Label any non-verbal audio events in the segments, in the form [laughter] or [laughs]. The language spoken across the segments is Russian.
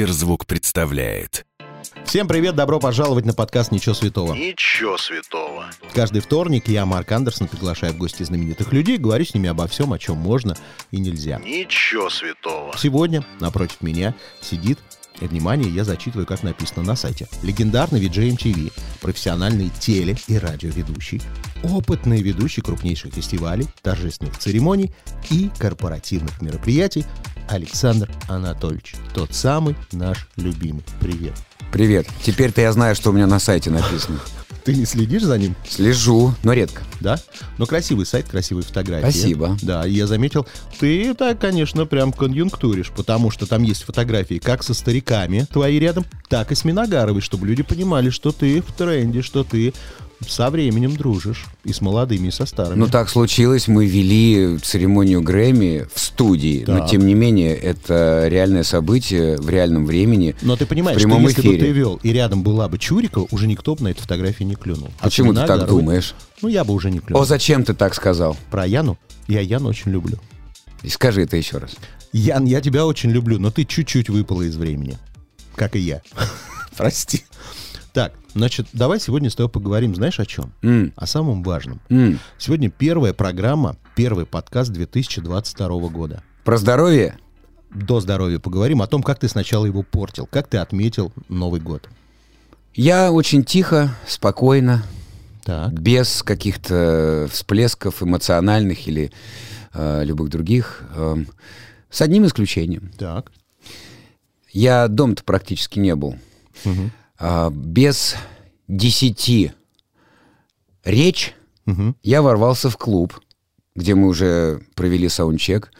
Сберзвук представляет. Всем привет, добро пожаловать на подкаст «Ничего святого». Ничего святого. Каждый вторник я, Марк Андерсон, приглашаю в гости знаменитых людей, говорю с ними обо всем, о чем можно и нельзя. Ничего святого. Сегодня напротив меня сидит внимание, я зачитываю, как написано на сайте. Легендарный VJ MTV, профессиональный теле- и радиоведущий, опытный ведущий крупнейших фестивалей, торжественных церемоний и корпоративных мероприятий Александр Анатольевич. Тот самый наш любимый. Привет. Привет. Теперь-то я знаю, что у меня на сайте написано. Ты не следишь за ним? Слежу, но редко. Да? Но красивый сайт, красивые фотографии. Спасибо. Да, и я заметил, ты так, конечно, прям конъюнктуришь, потому что там есть фотографии как со стариками твои рядом, так и с Миногаровой, чтобы люди понимали, что ты в тренде, что ты со временем дружишь. И с молодыми, и со старыми. Ну так случилось, мы вели церемонию Грэмми в студии, но Так. тем не менее это реальное событие в реальном времени. Но ты понимаешь, в что прямом если бы эфире. ты вел, и рядом была бы Чурикова, уже никто бы на эту фотографию не клюнул. А Почему ты так Миногаровой- думаешь? Ну, я бы уже не клюнул. О, зачем ты так сказал? Про Яну? Я Яну очень люблю. И Скажи это еще раз. Ян, я тебя очень люблю, но ты чуть-чуть выпала из времени. Как и я. [laughs] Прости. Так, значит, давай сегодня с тобой поговорим, знаешь, о чем? М, О самом важном. м. Сегодня первая программа, первый подкаст 2022 года. Про здоровье? До здоровья поговорим о том, как ты сначала его портил, как ты отметил Новый год. Я очень тихо, спокойно, Так, без каких-то всплесков эмоциональных или э, любых других, эм, с одним исключением. так. Я дом-то практически не был. Мгм. А, без десяти речь Мгм. я ворвался в клуб, где мы уже провели саундчек.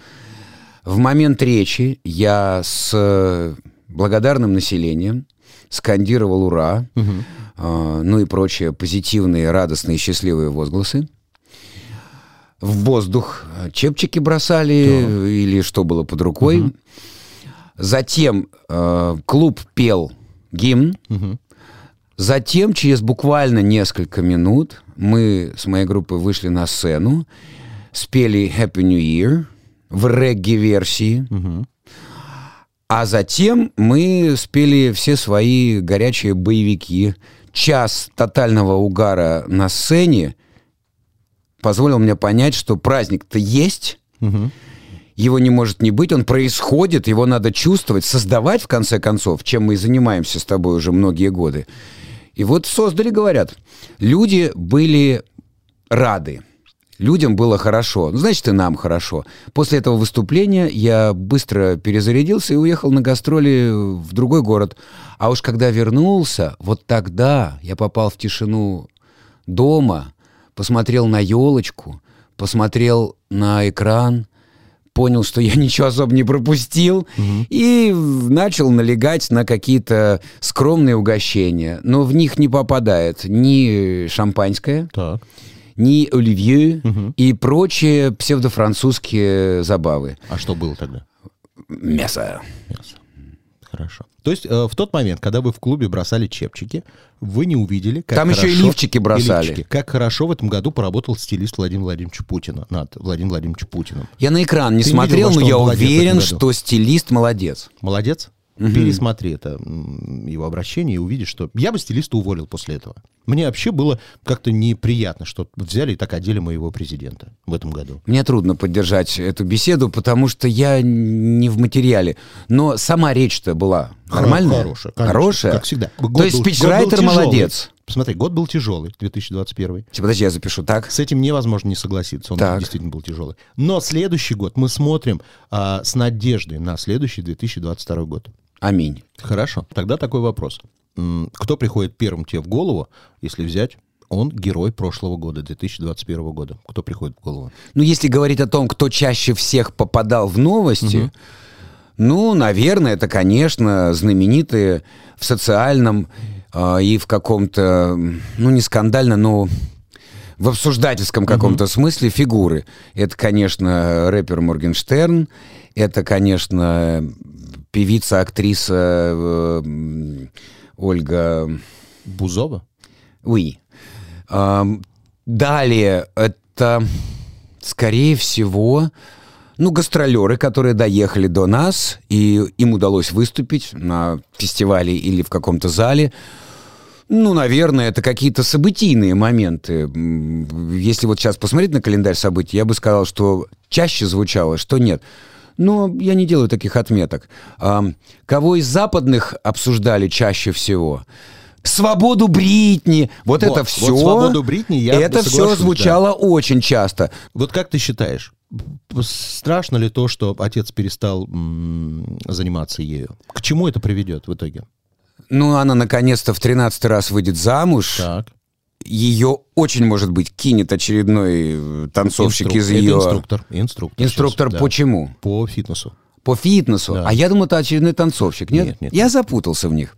В момент речи я с благодарным населением скандировал «Ура!», а, ну и прочие позитивные, радостные, счастливые возгласы. В воздух чепчики бросали или что было под рукой. Затем э, клуб пел гимн. Мгм. Затем, через буквально несколько минут, мы с моей группой вышли на сцену, спели Happy New Year в регги-версии, Мгм. а затем мы спели все свои горячие боевики. Час тотального угара на сцене позволил мне понять, что праздник-то есть, Мгм. Его не может не быть, он происходит, его надо чувствовать, создавать в конце концов, чем мы и занимаемся с тобой уже многие годы. И вот создали, говорят. Люди были рады. Людям было хорошо. Ну, значит, и нам хорошо. После этого выступления я быстро перезарядился и уехал на гастроли в другой город. А уж когда вернулся, вот тогда я попал в тишину дома, посмотрел на елочку, посмотрел на экран, понял, что я [laughs] ничего особо не пропустил, и начал налегать на какие-то скромные угощения. Но в них не попадает ни шампанское, Так. ни оливье и прочие псевдофранцузские забавы. А что было тогда? Мясо. Мясо. Хорошо. То есть э, в тот момент, когда вы в клубе бросали чепчики, вы не увидели, как Там еще и хорошо- лифчики бросали. лифчики. как хорошо в этом году поработал стилист Владимир Владимирович Путина над Владимиром Владимировичем Путиным. Я на экран не Ты смотрел, видел, но я уверен, что стилист молодец. Молодец. Пересмотри это его обращение и увидишь, что я бы стилиста уволил после этого. Мне вообще было как-то неприятно, что взяли и так одели моего президента в этом году. Мне трудно поддержать эту беседу, потому что я не в материале. Но сама речь-то была нормальная? Хорошая, конечно, Хорошая? Как всегда. Год То есть был- спичрайтер молодец. Посмотри, год был тяжелый, 2021. Типа, Подожди, я запишу так. С этим невозможно не согласиться, он Так. действительно был тяжелый. Но следующий год мы смотрим а, с надеждой на следующий 2022 год. Аминь. Хорошо, тогда такой вопрос. Кто приходит первым тебе в голову, если взять, он герой прошлого года, 2021 года? Кто приходит в голову? Ну, если говорить о том, кто чаще всех попадал в новости, ну, наверное, это, конечно, знаменитые в социальном а, и в каком-то, ну, не скандально, но в обсуждательском каком-то смысле фигуры. Это, конечно, рэпер Моргенштерн, это, конечно, певица, актриса э, Ольга... Бузова? Уи. Ам, далее, это, скорее всего, ну, гастролеры, которые доехали до нас, и им удалось выступить на фестивале или в каком-то зале. Ну, наверное, это какие-то событийные моменты. Если вот сейчас посмотреть на календарь событий, я бы сказал, что чаще звучало, что нет. Но я не делаю таких отметок. Ам, кого из западных обсуждали чаще всего? Свободу Бритни. Вот, Вот, это вот все. «Свободу Бритни» я Это все соглашусь, да. звучало очень часто. Вот как ты считаешь, страшно ли то, что отец перестал м, заниматься ею? К чему это приведет в итоге? Ну, она наконец-то в 13 раз выйдет замуж. Так. Ее очень, может быть, кинет очередной э, танцовщик Инструк- из это ее... инструктор. Инструктор. Инструктор сейчас, да. почему? По фитнесу. По фитнесу. Да. А я думал, это очередной танцовщик. Нет? Нет, нет, Я нет. запутался в них.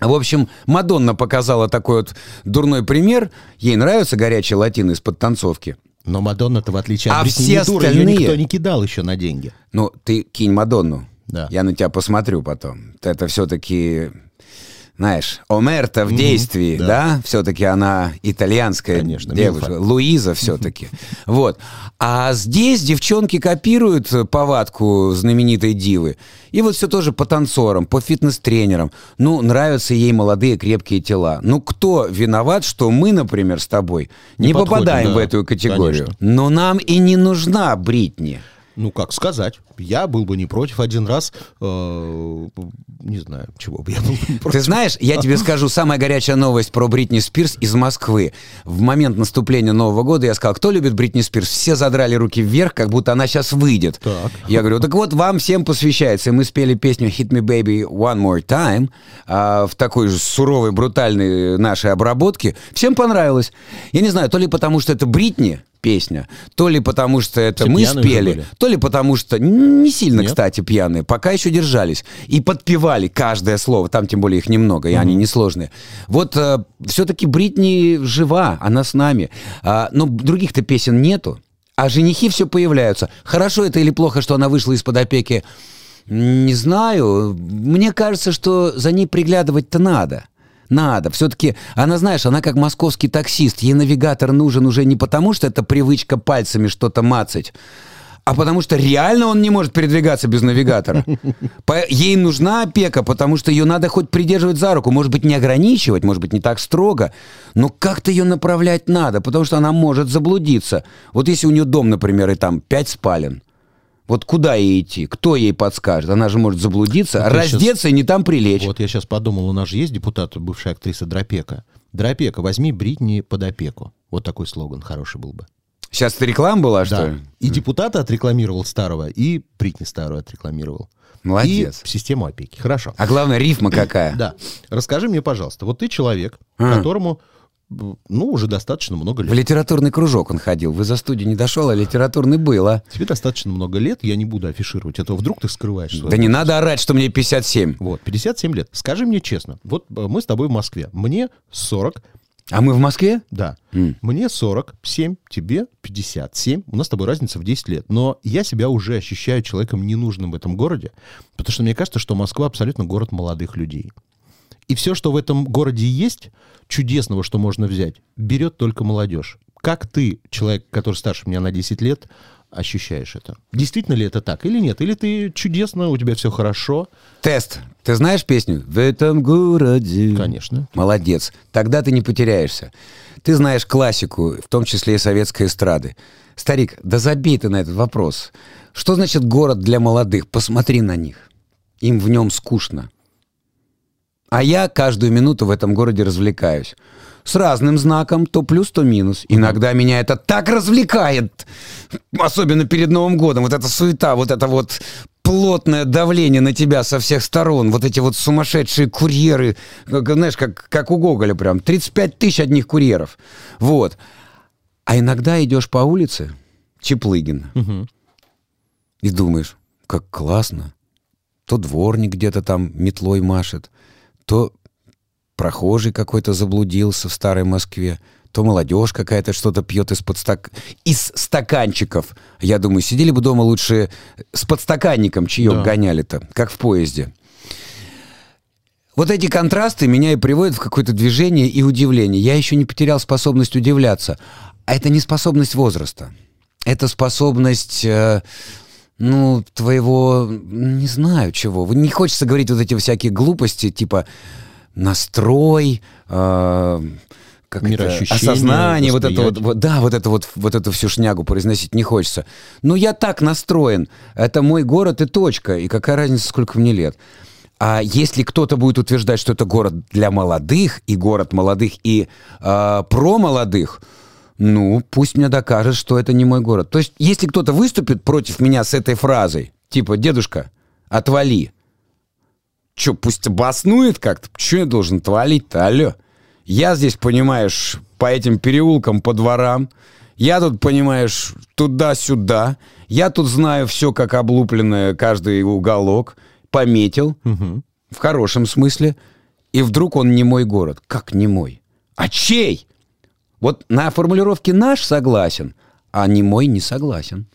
В общем, Мадонна показала такой вот дурной пример. Ей нравятся горячие латины из-под танцовки. Но Мадонна-то, в отличие от А все дура, ее остальные- никто не кидал еще на деньги. Ну, ты кинь Мадонну. Да. Я на тебя посмотрю потом. Это все-таки, знаешь, Омерта в действии, да. да? Все-таки она итальянская Конечно, девушка. Милфа. Луиза все-таки. [laughs] Вот. А здесь девчонки копируют повадку знаменитой дивы. И вот все тоже по танцорам, по фитнес-тренерам. Ну, нравятся ей молодые крепкие тела. Ну, кто виноват, что мы, например, с тобой не, Не подходим, попадаем да, в эту категорию? конечно. Но нам и не нужна Бритни. Ну, как сказать. Я был бы не против один раз. э, не знаю, чего бы я был бы не против. Ты знаешь, я тебе скажу, самая горячая новость про Бритни Спирс из Москвы. В момент наступления Нового года я сказал, кто любит Бритни Спирс? Все задрали руки вверх, как будто она сейчас выйдет. Так. Я говорю, так вот, вам всем посвящается. И мы спели песню «Hit Me Baby One More Time» а, в такой же суровой, брутальной нашей обработке. Всем понравилось. Я не знаю, то ли потому, что это Бритни, песня, то ли потому, что это Все мы спели, то ли потому, что не сильно, Нет? кстати, пьяные, пока еще держались. И подпевали каждое слово, там тем более их немного, и они несложные. Вот все-таки Бритни жива, она с нами. А, но других-то песен нету. А женихи все появляются. Хорошо это или плохо, что она вышла из-под опеки? Не знаю. Мне кажется, что за ней приглядывать-то надо. Надо. Все-таки она, знаешь, она как московский таксист. Ей навигатор нужен уже не потому, что это привычка пальцами что-то мацать, а потому что реально он не может передвигаться без навигатора. [laughs] По- Ей нужна опека, потому что ее надо хоть придерживать за руку. Может быть, не ограничивать, может быть, не так строго, но как-то ее направлять надо, потому что она может заблудиться. Вот если у нее дом, например, и там пять спален, вот куда ей идти? Кто ей подскажет? Она же может заблудиться, Вот щас- раздеться и не там прилечь. Вот я сейчас подумал, у нас же есть депутат, бывшая актриса Дропека. Дропека, возьми Бритни под опеку. Вот такой слоган хороший был бы. Сейчас это реклама была, что Да. ли? И депутата отрекламировал старого, и Бритни старую отрекламировал. Молодец. И систему опеки. Хорошо. А главное, рифма какая. Да. Расскажи мне, пожалуйста, вот ты человек, А. которому, ну, уже достаточно много В лет. литературный кружок он ходил. Вы за студию не дошел, а литературный был, а? Тебе достаточно много лет, я не буду афишировать этого. Вдруг ты скрываешь Да не надо орать, что мне 57. Вот, 57 лет. Скажи мне честно, вот э, мы с тобой в Москве. Мне 40, А мы в Москве? да. М. Мне 47, тебе 57. У нас с тобой разница в 10 лет. Но я себя уже ощущаю человеком ненужным в этом городе, потому что мне кажется, что Москва абсолютно город молодых людей. И все, что в этом городе есть, чудесного, что можно взять, берет только молодежь. Как ты, человек, который старше меня на 10 лет, ощущаешь это? Действительно ли это так или нет? Или ты чудесно, у тебя все хорошо? Тест. Ты знаешь песню? В этом городе. Конечно. Молодец. Тогда ты не потеряешься. Ты знаешь классику, в том числе и советской эстрады. Старик, да забей ты на этот вопрос. Что значит город для молодых? Посмотри на них. Им в нем скучно. А я каждую минуту в этом городе развлекаюсь. С разным знаком, то плюс, то минус. Иногда меня это так развлекает, особенно перед Новым годом. Вот эта суета, вот это вот плотное давление на тебя со всех сторон, вот эти вот сумасшедшие курьеры, как, знаешь, как, как у Гоголя прям, 35 тысяч одних курьеров. Вот. А иногда идешь по улице, Чеплыгин, Мгм. и думаешь, как классно. То дворник где-то там метлой машет, то прохожий какой-то заблудился в старой Москве, то молодежь какая-то что-то пьет из-под стак... из стаканчиков. Я думаю, сидели бы дома лучше с подстаканником чаек Да. гоняли-то, как в поезде. Вот эти контрасты меня и приводят в какое-то движение и удивление. Я еще не потерял способность удивляться. А это не способность возраста. Это способность... э, ну, твоего, не знаю чего. Не хочется говорить вот эти всякие глупости, типа настрой, э, как это, осознание, вот это вот, вот, да, вот это вот, вот эту всю шнягу произносить не хочется. Ну, я так настроен. Это мой город и точка. И какая разница, сколько мне лет. А если кто-то будет утверждать, что это город для молодых, и город молодых, и э, про молодых, ну, пусть мне докажет, что это не мой город. То есть, если кто-то выступит против меня с этой фразой, типа, дедушка, отвали, Че, пусть обоснует как-то? Че я должен отвалить-то, алло? Я здесь, понимаешь, по этим переулкам, по дворам. Я тут, понимаешь, туда-сюда. Я тут знаю все, как облупленное, каждый уголок. Пометил. В хорошем смысле. И вдруг он не мой город. Как не мой? А чей? Вот на формулировке «наш» согласен, а не мой не согласен.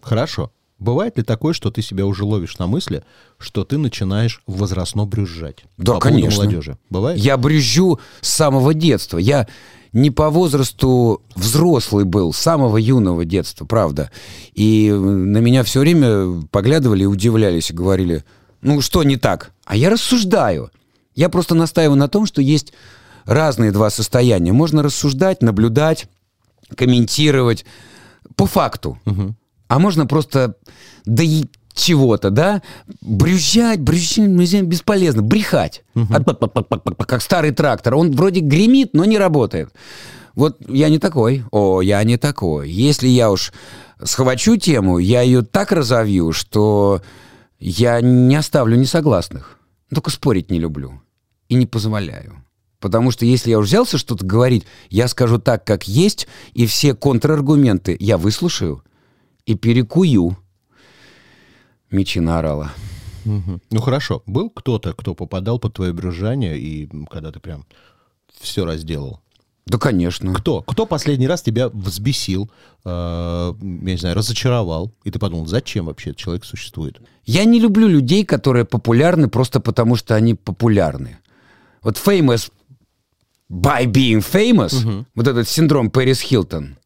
Хорошо. Бывает ли такое, что ты себя уже ловишь на мысли, что ты начинаешь возрастно брюзжать? Да, по конечно. молодежи. Бывает? Я брюзжу с самого детства. Я не по возрасту взрослый был, с самого юного детства, правда. И на меня все время поглядывали и удивлялись, и говорили, ну что не так? А я рассуждаю. Я просто настаиваю на том, что есть разные два состояния. Можно рассуждать, наблюдать, комментировать по факту. А можно просто да и чего-то, да? Брюзжать, брюзжать бесполезно. Брехать. Ат-пак-пак-пак-пак-пак, Как старый трактор. Он вроде гремит, но не работает. Вот я не такой. О, я не такой. Если я уж схвачу тему, я ее так разовью, что я не оставлю несогласных. Только спорить не люблю. И не позволяю. Потому что если я уже взялся что-то говорить, я скажу так, как есть, и все контраргументы я выслушаю и перекую. Мечина орала. Мгм. Ну хорошо. Был кто-то, кто попадал под твое брюзжание, и когда ты прям все разделал? Да, конечно. Кто? Кто последний раз тебя взбесил, э, я не знаю, разочаровал, и ты подумал, зачем вообще этот человек существует? Я не люблю людей, которые популярны просто потому, что они популярны. Вот famous by being famous, вот этот синдром Пэрис Хилтон.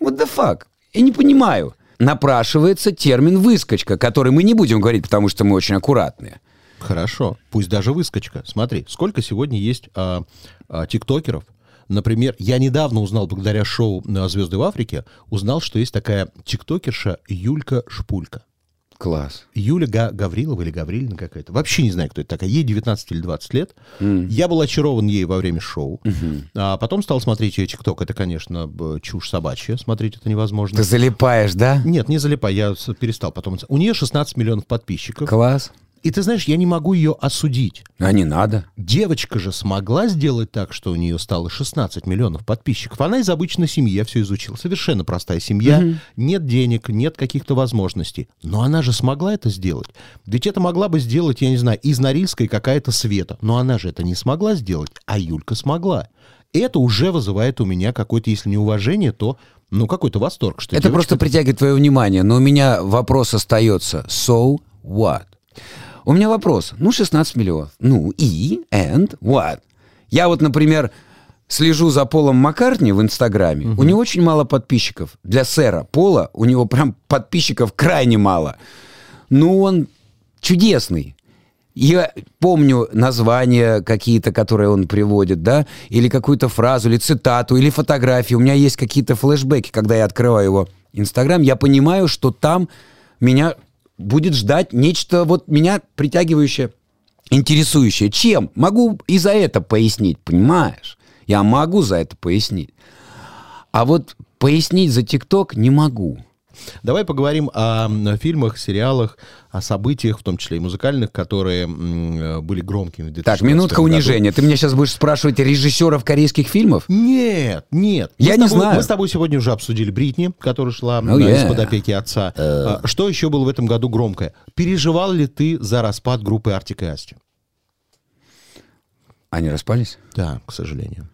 What the fuck? Я не понимаю. Напрашивается термин «выскочка», который мы не будем говорить, потому что мы очень аккуратные. Хорошо, пусть даже выскочка. Смотри, сколько сегодня есть а, а, тиктокеров. Например, я недавно узнал, благодаря шоу «Звезды в Африке», узнал, что есть такая тиктокерша Юлька Шпулька. Класс. Юля Га- Гаврилова или Гаврилина какая-то. Вообще не знаю, кто это такая. Ей 19 или 20 лет. Я был очарован ей во время шоу. А потом стал смотреть ее тикток. Это, конечно, чушь собачья. Смотреть это невозможно. Ты залипаешь, да? Нет, не залипай, я перестал потом. У нее 16 миллионов подписчиков. Класс. И ты знаешь, я не могу ее осудить. А не надо. Девочка же смогла сделать так, что у нее стало 16 миллионов подписчиков. Она из обычной семьи, я все изучил. Совершенно простая семья. Нет денег, нет каких-то возможностей. Но она же смогла это сделать. Ведь это могла бы сделать, я не знаю, из Норильской какая-то Света. Но она же это не смогла сделать, а Юлька смогла. Это уже вызывает у меня какое-то, если не уважение, то ну какой-то восторг. Что Это девочка просто притягивает твое внимание. Но у меня вопрос остается. So what? У меня вопрос. Ну, 16 миллионов. Ну, и? And what? Я вот, например, слежу за Полом Маккартни в Инстаграме. У него очень мало подписчиков. Для сэра Пола у него прям подписчиков крайне мало. Ну, он чудесный. Я помню названия какие-то, которые он приводит, да, или какую-то фразу, или цитату, или фотографию. У меня есть какие-то флешбеки, когда я открываю его Инстаграм, я понимаю, что там меня будет ждать нечто вот меня притягивающее, интересующее. Чем? Могу и за это пояснить, понимаешь? Я могу за это пояснить. А вот пояснить за ТикТок не могу. Давай поговорим о фильмах, сериалах, о событиях, в том числе и музыкальных, которые э, были громкими в 2016 Так, минутка году. унижения. Ты меня сейчас будешь спрашивать режиссеров корейских фильмов? Нет, нет. Я Мы не тобой- знаю. Мы с тобой сегодня уже обсудили Бритни, которая шла Oh, э, yeah. из-под опеки отца. А, Что еще было в этом году громкое? Переживал ли ты за распад группы Артик и Асти? Они распались? Да, к сожалению.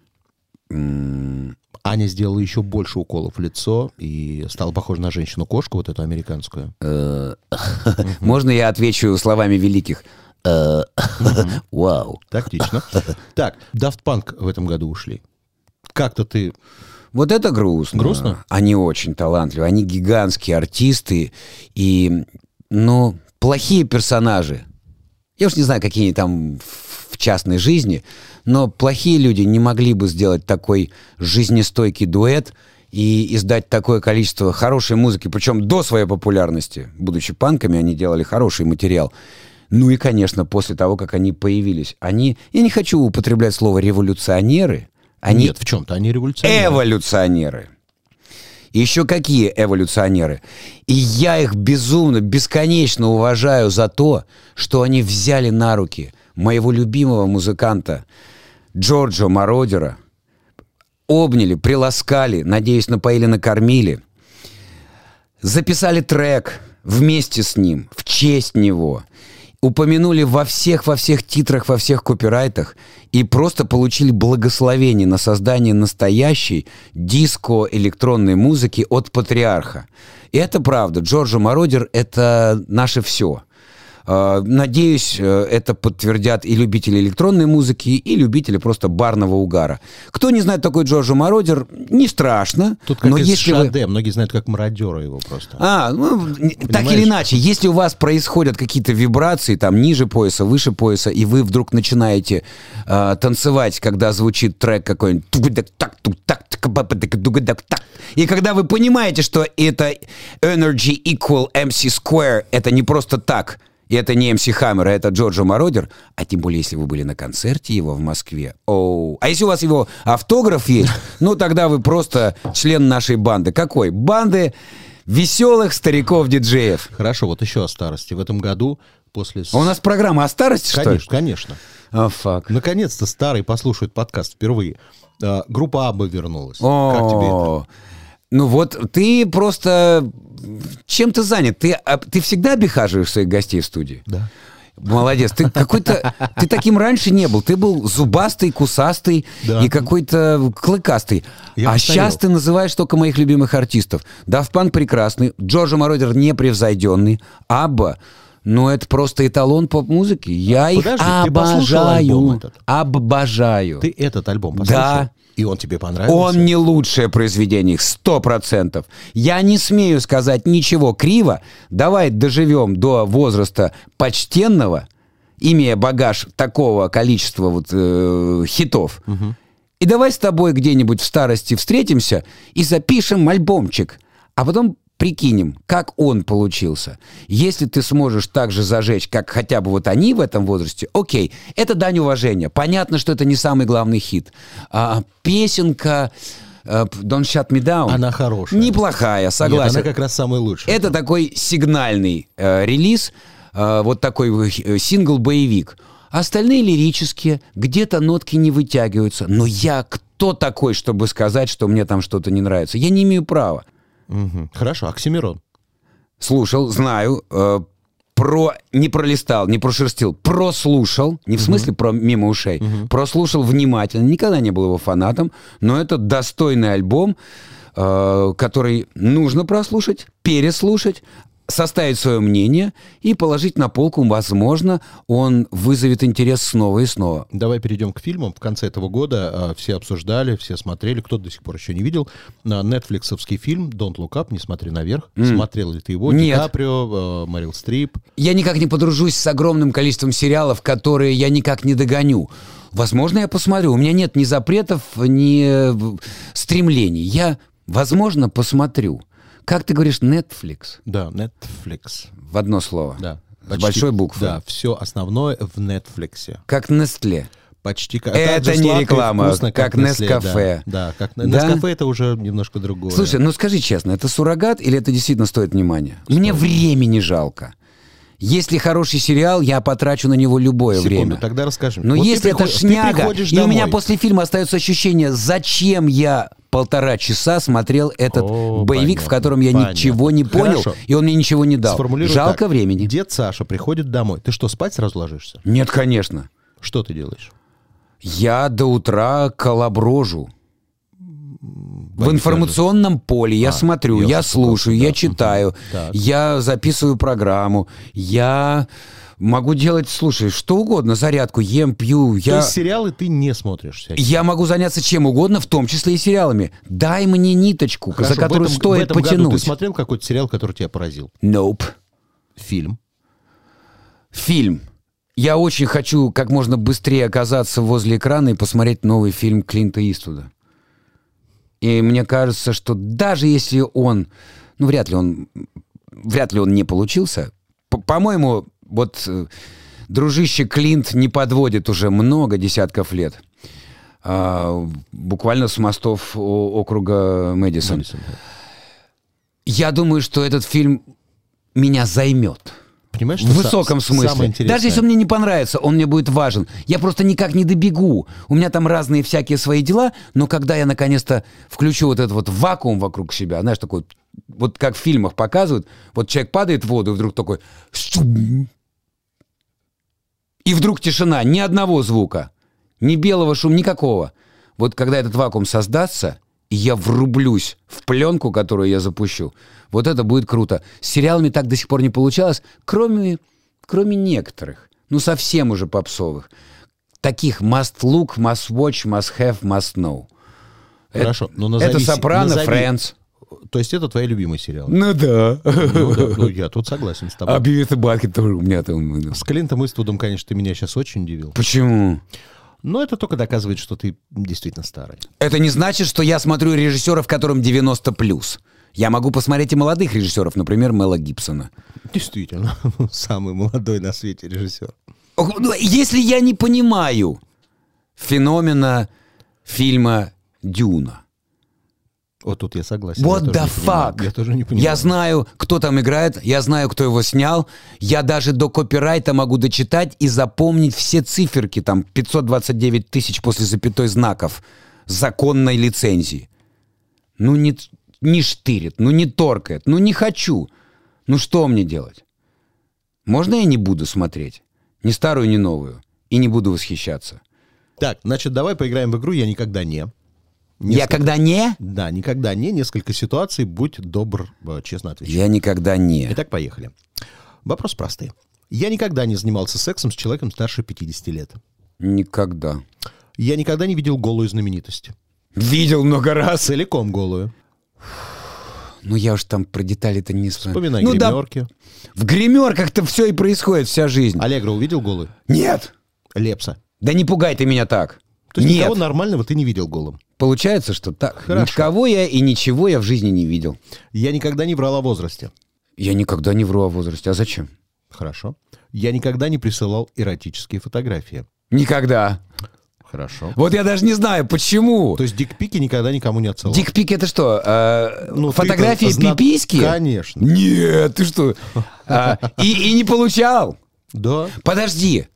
Аня сделала еще больше уколов в лицо и стала похожа на женщину-кошку, вот эту американскую. [laughs] Можно я отвечу словами великих? Э, [laughs] Вау. Тактично. [laughs] Так, Daft Punk в этом году ушли. Как-то ты Вот это грустно. Грустно? Они очень талантливые, они гигантские артисты и, ну, плохие персонажи. Я уж не знаю, какие они там в частной жизни, но плохие люди не могли бы сделать такой жизнестойкий дуэт и издать такое количество хорошей музыки, причем до своей популярности. Будучи панками, они делали хороший материал. Ну и, конечно, после того, как они появились. Они, я не хочу употреблять слово революционеры, они Нет, в чем-то они революционеры. эволюционеры. Еще какие эволюционеры? И я их безумно, бесконечно уважаю за то, что они взяли на руки моего любимого музыканта Джорджо Мародера, обняли, приласкали, надеюсь, напоили, накормили, записали трек вместе с ним, в честь него, упомянули во всех, во всех титрах, во всех копирайтах и просто получили благословение на создание настоящей диско-электронной музыки от патриарха. И это правда. Джорджо Мародер — это наше все. Э, Надеюсь, э, это подтвердят и любители электронной музыки, и любители просто барного угара. Кто не знает такой Джорджо Мародер, не страшно. Тут как но из если вы... Шаде, многие знают как мародера его просто. А, ну, так или иначе, если у вас происходят какие-то вибрации, там, ниже пояса, выше пояса, и вы вдруг начинаете э, танцевать, когда звучит трек какой-нибудь, и когда вы понимаете, что это Energy Equal MC Square, это не просто так, и это не MC Hammer, а это Джорджо Мародер, а тем более, если вы были на концерте его в Москве, оу. А если у вас его автограф есть, [laughs] ну тогда вы просто член нашей банды. Какой? Банды веселых стариков-диджеев. Хорошо, вот еще о старости. В этом году после... А у нас программа о старости, что ли? Конечно, конечно. Фак. Наконец-то старый послушает подкаст впервые. А, группа Абба вернулась. Как тебе это? Ну вот, ты просто... Чем ты занят? Ты, ты всегда обихаживаешь своих гостей в студии? Да. Молодец. Ты какой-то... Ты таким раньше не был. Ты был зубастый, кусастый Да. и какой-то клыкастый. Я а постарел. сейчас ты называешь только моих любимых артистов. Punk прекрасный, Джорджо Мородер непревзойденный, Абба... Ну, это просто эталон поп-музыки. Я их Подожди, ты послушал альбом обожаю. этот? Обожаю. Ты этот альбом послушал? Да. И он тебе понравился? Он не лучшее произведение, их сто процентов. Я не смею сказать ничего криво. Давай доживем до возраста почтенного, имея багаж такого количества вот, э, хитов. И давай с тобой где-нибудь в старости встретимся и запишем альбомчик. А потом прикинем, как он получился. Если ты сможешь так же зажечь, как хотя бы вот они в этом возрасте, окей, это дань уважения. Понятно, что это не самый главный хит. А песенка э, Don't Shut Me Down. Она хорошая. Неплохая, согласен. Нет, она как раз самая лучшая. Это такой сигнальный э, релиз, э, вот такой э, сингл-боевик. Остальные лирические, где-то нотки не вытягиваются. Но я кто такой, чтобы сказать, что мне там что-то не нравится? Я не имею права. Мгм. Хорошо, Оксимирон. Слушал, знаю, э, про не пролистал, не прошерстил, прослушал, не в смысле про мимо ушей, прослушал внимательно, никогда не был его фанатом, но это достойный альбом, э, который нужно прослушать, переслушать, составить свое мнение и положить на полку. Возможно, он вызовет интерес снова и снова. Давай перейдем к фильмам. В конце этого года а, все обсуждали, все смотрели. Кто до сих пор еще не видел. На нетфликсовский фильм «Don't Look Up», «Не смотри наверх». Смотрел ли ты его? Нет. Ди Каприо, э, Мэрил Стрип. Я никак не подружусь с огромным количеством сериалов, которые я никак не догоню. Возможно, я посмотрю. У меня нет ни запретов, ни э, стремлений. Я, возможно, посмотрю. Как ты говоришь, Netflix? Да, Netflix. В одно слово. Да. С большой буквы. Да, все основное в Netflix. Как Nestle. Почти как Это не и вкусно, как Nestle, Nescafe. Да, да как Да? Nescafe это уже немножко другое. Слушай, ну скажи честно, это суррогат или это действительно стоит внимания? Мне времени жалко. Если хороший сериал, я потрачу на него любое Секунду, время. тогда расскажем. Но Вот если это приход- шняга, и у меня домой. после фильма остается ощущение, зачем я полтора часа смотрел этот О, боевик, в понятно, котором я понятно. ничего не понял, Хорошо. и он мне ничего не дал. Жалко так. времени. Дед Саша приходит домой. Ты что, спать сразу ложишься? Нет, конечно. Что ты делаешь? Я до утра колоброжу. В информационном поле я А, смотрю, я я слушаю, да. я читаю, Так. я записываю программу, я Могу делать, слушай, что угодно, зарядку, ем, пью. То Я, есть сериалы ты не смотришь всякие? я могу заняться чем угодно, в том числе и сериалами. Дай мне ниточку, Хорошо, за которую в этом, стоит в этом году потянуть. ты смотрел какой-то сериал, который тебя поразил? Nope. Фильм. Фильм. Я очень хочу как можно быстрее оказаться возле экрана и посмотреть новый фильм Клинта Иствуда. И мне кажется, что даже если он, ну вряд ли он, вряд ли он не получился. По-моему, вот э, дружище Клинт не подводит уже много десятков лет. А, буквально с мостов округа Мэдисон. Мэдисон, да. Я думаю, что этот фильм меня займет. Понимаешь, В высоком самое смысле. интересное? Даже если он мне не понравится, он мне будет важен. Я просто никак не добегу. У меня там разные всякие свои дела, но когда я наконец-то включу вот этот вот вакуум вокруг себя, знаешь, такой, вот как в фильмах показывают, вот человек падает в воду, и вдруг такой... И вдруг тишина, ни одного звука, ни белого шума, никакого. Вот когда этот вакуум создастся, и я врублюсь в пленку, которую я запущу, вот это будет круто. С сериалами так до сих пор не получалось, кроме, кроме некоторых, ну совсем уже попсовых. Таких must look, must watch, must have, must know. Хорошо, ну назови... это Сопрано, назови- Френдс. То есть это твои любимые сериалы? Ну да. Ну, да, ну, я тут согласен с тобой. А Бивис и Батхед тоже у меня там... С Клинтом Иствудом, конечно, ты меня сейчас очень удивил. Почему? Но это только доказывает, что ты действительно старый. Это не значит, что я смотрю режиссеров, которым 90 плюс. Я могу посмотреть и молодых режиссеров, например, Мела Гибсона. Действительно, [laughs] самый молодой на свете режиссер. Ну, Если я не понимаю феномена фильма «Дюна», Вот тут я согласен. What я the fuck? Я тоже не понимаю. Я знаю, кто там играет, я знаю, кто его снял. Я даже до копирайта могу дочитать и запомнить все циферки, там 529 тысяч после запятой знаков законной лицензии. Ну не, не штырит, ну не торкает, ну не хочу. Ну что мне делать? Можно я не буду смотреть? Ни старую, ни новую. И не буду восхищаться. Так, значит, давай поиграем в игру «Я никогда не». Я Несколько- когда не... Да, никогда не. Несколько ситуаций. Будь добр, э, честно отвечай. Я никогда не. Итак, поехали. Вопрос простой. Я никогда не занимался сексом с человеком старше 50 лет. Никогда. Я никогда не видел голую знаменитость. Видел много раз. Целиком голую. Ну, я уж там про детали-то не вспоминаю. Вспоминай ну, да, гримерки. в гримерках-то все и происходит, вся жизнь. Аллегро увидел голую? Нет! Лепса. Да не пугай ты меня так. То есть Нет. никого нормального ты не видел голым. Получается, что так. Хорошо. Никого я и ничего я в жизни не видел. Я никогда не врал о возрасте. Я никогда не вру о возрасте. А зачем? Хорошо. Я никогда не присылал эротические фотографии. Никогда. Хорошо. Вот я даже не знаю, почему. То есть дикпики никогда никому не отсылал. Дикпик это что? э, Ну, фотографии зна- пиписки? Конечно. Нет, ты что? А, и, и не получал. Да. Подожди.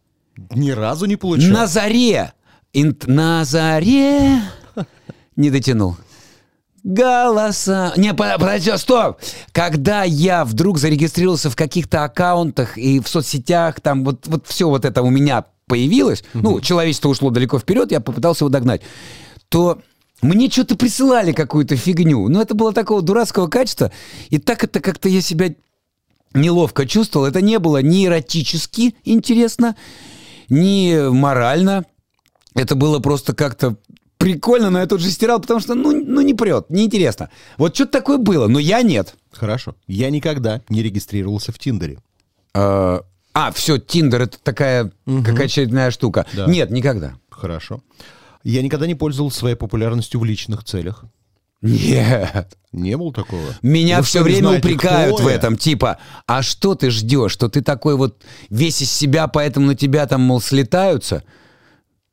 Ни разу не получил. На заре. Инт- на заре. Не дотянул. Голоса. Не, по- подожди, стоп. Когда я вдруг зарегистрировался в каких-то аккаунтах и в соцсетях, там вот, вот все вот это у меня появилось, ну, человечество ушло далеко вперед, я попытался его догнать, то мне что-то присылали какую-то фигню. Но это было такого дурацкого качества. И так это как-то я себя неловко чувствовал. Это не было ни эротически интересно, ни морально. Это было просто как-то прикольно, но я тут же стирал, потому что, ну, ну не прет, неинтересно. Вот что-то такое было, но я нет. Хорошо. Я никогда не регистрировался в Тиндере. А, а, все, Тиндер это такая какая очередная штука. Да. Нет, никогда. Хорошо. Я никогда не пользовался своей популярностью в личных целях. Нет. Не было такого. Меня Вы все что, не время знаете, упрекают в этом, типа, а что ты ждешь, что ты такой вот весь из себя, поэтому на тебя там, мол, слетаются?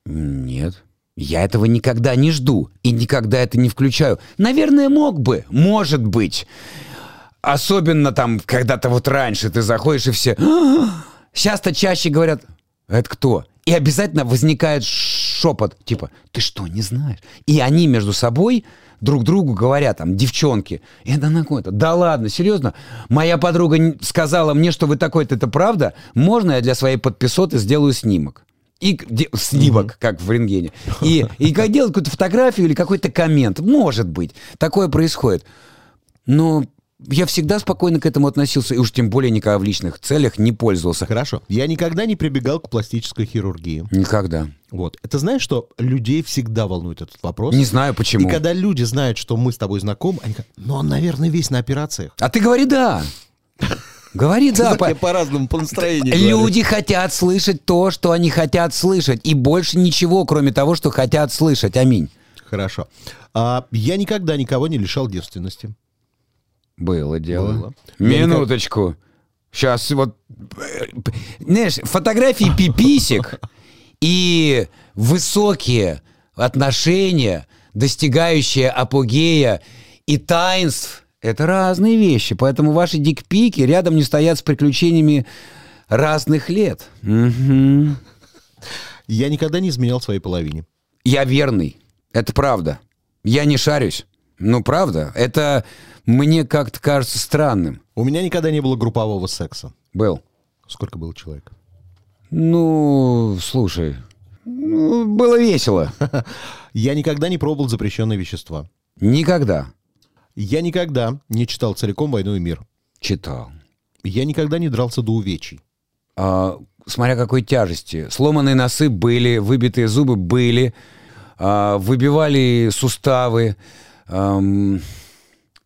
Нет. Я этого никогда не жду и никогда это не включаю. Наверное, мог бы, может быть. Особенно там, когда-то вот раньше ты заходишь и все... Сейчас-то чаще говорят, это кто? И обязательно возникает шепот, типа, ты что, не знаешь? И они между собой друг другу говорят, там, девчонки, это на какой-то. Да ладно, серьезно? Моя подруга сказала мне, что вы такой-то, это правда? Можно я для своей подписоты сделаю снимок? И де- снимок, как в рентгене. И, [laughs] и делать какую-то фотографию или какой-то коммент. Может быть, такое происходит. Но я всегда спокойно к этому относился, и уж тем более никогда в личных целях не пользовался. Хорошо. Я никогда не прибегал к пластической хирургии. Никогда. Вот. Это знаешь, что людей всегда волнует этот вопрос? Не знаю почему. И когда люди знают, что мы с тобой знакомы, они говорят, ну он, наверное, весь на операциях. А ты говори «да». [laughs] Говори «да». По- по-разному, по настроению говорю. Люди хотят слышать то, что они хотят слышать, и больше ничего, кроме того, что хотят слышать. Аминь. Хорошо. А, я никогда никого не лишал девственности. Было дело. Было. Минуточку. Сейчас вот... Знаешь, фотографии пиписек [laughs] и высокие отношения, достигающие апогея и таинств — это разные вещи. Поэтому ваши дикпики рядом не стоят с приключениями разных лет. Мгм. Я никогда не изменял своей половине. Я верный. Это правда. Я не шарюсь. Ну, правда. Это мне как-то кажется странным. У меня никогда не было группового секса. Был. Сколько было человек? Ну, слушай, ну, было весело. [laughs] Я никогда не пробовал запрещенные вещества. Никогда. Я никогда не читал целиком «Войну и мир». Читал. Я никогда не дрался до увечий. А, смотря какой тяжести. Сломанные носы были, выбитые зубы были, а, выбивали суставы. ам,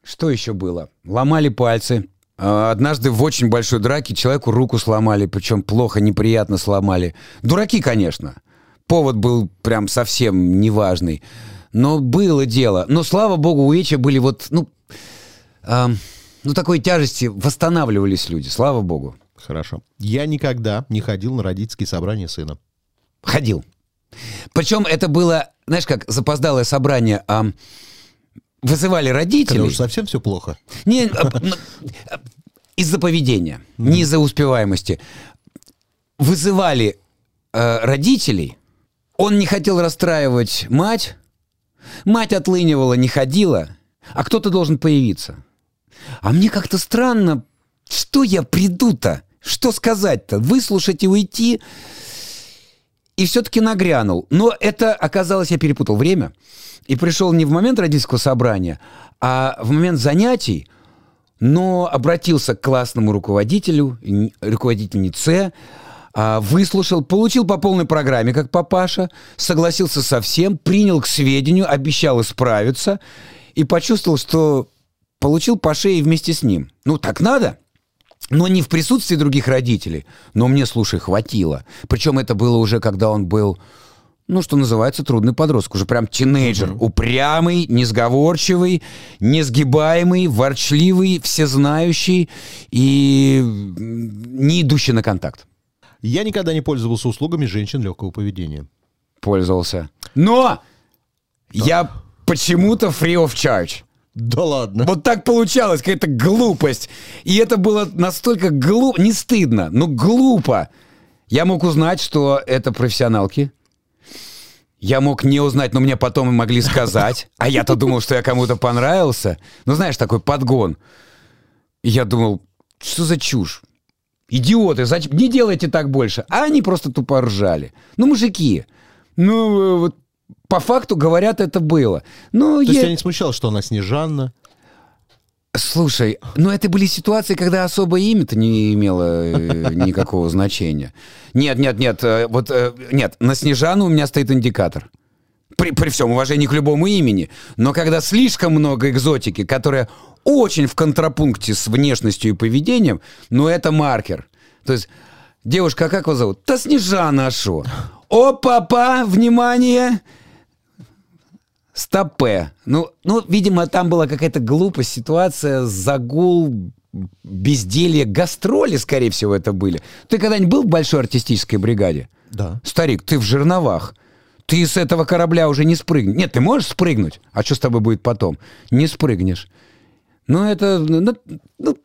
что еще было? Ломали пальцы. А, Однажды в очень большой драке человеку руку сломали, причем плохо, неприятно сломали. Дураки, конечно. Повод был прям совсем неважный. Но было дело. Но, слава богу, у Эча были вот, ну, ам, ну, такой тяжести восстанавливались люди, слава богу. Хорошо. Я никогда не ходил на родительские собрания сына. Ходил. Причем это было, знаешь, как запоздалое собрание. а, вызывали Когда родителей. уж совсем все плохо. Не, а, ну, а, из-за поведения, не из-за успеваемости. Вызывали э, родителей. Он не хотел расстраивать мать. Мать отлынивала, не ходила. А кто-то должен появиться. А мне как-то странно, что я приду-то? Что сказать-то? Выслушать и уйти? И все-таки нагрянул. Но это оказалось, я перепутал время. И пришел не в момент родительского собрания, а в момент занятий, но обратился к классному руководителю, руководительнице, выслушал, получил по полной программе, как папаша, согласился со всем, принял к сведению, обещал исправиться и почувствовал, что получил по шее вместе с ним. Ну, так надо. Но не в присутствии других родителей. Но мне, слушай, хватило. Причем это было уже, когда он был, ну, что называется, трудный подросток. Уже прям тинейджер. Упрямый, несговорчивый, несгибаемый, ворчливый, всезнающий и не идущий на контакт. Я никогда не пользовался услугами женщин легкого поведения. Пользовался. Но я почему-то free of charge. Да ладно. Вот так получалось, какая-то глупость. И это было настолько глупо, не стыдно, но глупо. Я мог узнать, что это профессионалки. Я мог не узнать, но мне потом и могли сказать. А я-то думал, что я кому-то понравился. Ну, знаешь, такой подгон. И я думал, что за чушь? Идиоты, зачем? Не делайте так больше. А они просто тупо ржали. Ну, мужики. Ну, э, вот по факту говорят, это было. Ну, То есть я... тебя не смущало, что она Снежанна? Слушай, ну это были ситуации, когда особо имя-то не имело э, никакого [laughs] значения. Нет, нет, нет, э, вот нет, на Снежану у меня стоит индикатор. При, при всем уважении к любому имени. Но когда слишком много экзотики, которая очень в контрапункте с внешностью и поведением, ну это маркер. То есть, девушка, а как вас зовут? Да Снежана, шо? О, папа, внимание! Стопе. Ну, ну, видимо, там была какая-то глупость, ситуация, загул, безделье, гастроли, скорее всего, это были. Ты когда-нибудь был в большой артистической бригаде? Да. Старик, ты в жерновах. Ты с этого корабля уже не спрыгнешь. Нет, ты можешь спрыгнуть. А что с тобой будет потом? Не спрыгнешь. Ну, это... ну, ну,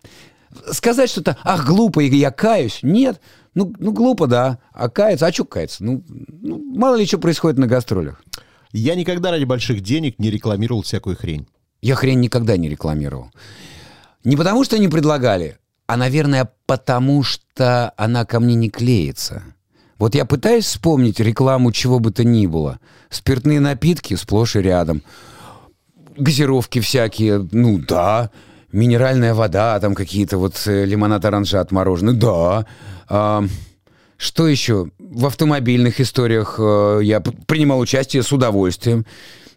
сказать что-то, ах, глупо, и я каюсь. Нет. Ну, ну глупо, да. А каяться, а что каяться? Ну, ну, мало ли что происходит на гастролях. Я никогда ради больших денег не рекламировал всякую хрень. Я хрень никогда не рекламировал. Не потому, что не предлагали, а, наверное, потому, что она ко мне не клеится. Вот я пытаюсь вспомнить рекламу чего бы то ни было. Спиртные напитки сплошь и рядом. Газировки всякие, ну да. минеральная вода, там какие-то вот э, лимонад оранжат мороженое. Да. А, что еще? В автомобильных историях э, я принимал участие с удовольствием.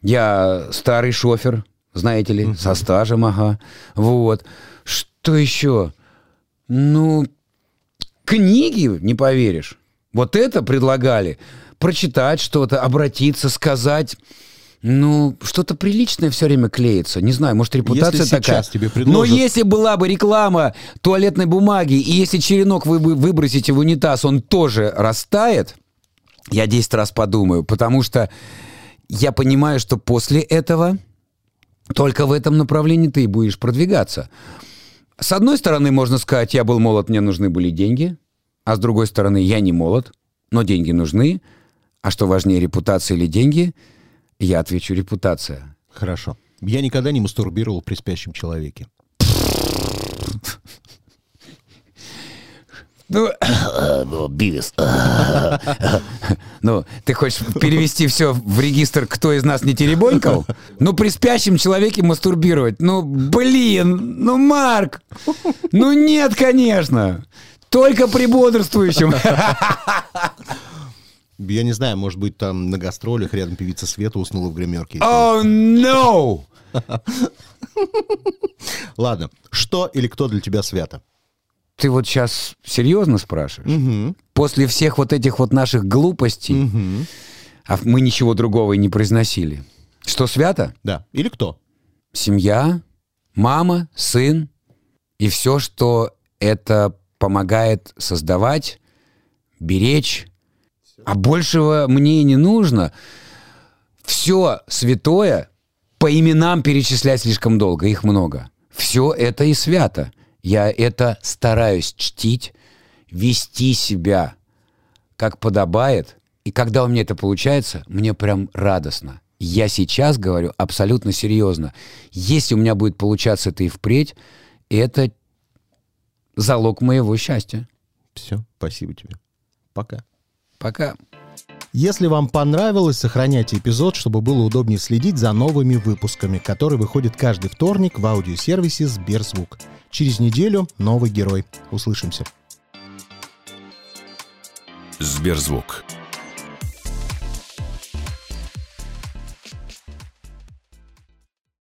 Я старый шофер, знаете ли, со стажем, ага. Вот. Что еще? Ну, книги, не поверишь. Вот это предлагали. Прочитать что-то, обратиться, сказать. Ну, что-то приличное все время клеится. Не знаю, может, репутация Если такая. тебе Но предложат- если была бы реклама туалетной бумаги, и если черенок вы выбросите в унитаз, он тоже растает, я 10 раз подумаю, потому что я понимаю, что после этого только в этом направлении ты и будешь продвигаться. С одной стороны, можно сказать, я был молод, мне нужны были деньги, а с другой стороны, я не молод, но деньги нужны, а что важнее, репутация или деньги, я отвечу репутация. Хорошо. Я никогда не мастурбировал при спящем человеке. Ну, Бивис. ну, ты хочешь перевести все в регистр «Кто из нас не теребонькал»? Ну, при спящем человеке мастурбировать. Ну, блин, ну, Марк, ну нет, конечно. Только при бодрствующем. [laughs] Я не знаю, может быть, там на гастролях рядом певица Света уснула в гримерке. О, no! [laughs] Ладно, что или кто для тебя свято? Ты вот сейчас серьезно спрашиваешь? Угу. После всех вот этих вот наших глупостей, Угу. а мы ничего другого и не произносили. Что свято? Да. Или кто? семья, мама, сын и все, что это помогает создавать, беречь. А большего мне и не нужно. Все святое по именам перечислять слишком долго, их много. Все это и свято. Я это стараюсь чтить, вести себя как подобает. И когда у меня это получается, мне прям радостно. Я сейчас говорю абсолютно серьезно. Если у меня будет получаться это и впредь, это залог моего счастья. Все, спасибо тебе. Пока. Пока. Если вам понравилось, сохраняйте эпизод, чтобы было удобнее следить за новыми выпусками, которые выходят каждый вторник в аудиосервисе Сберзвук. Через неделю новый герой. Услышимся. Сберзвук.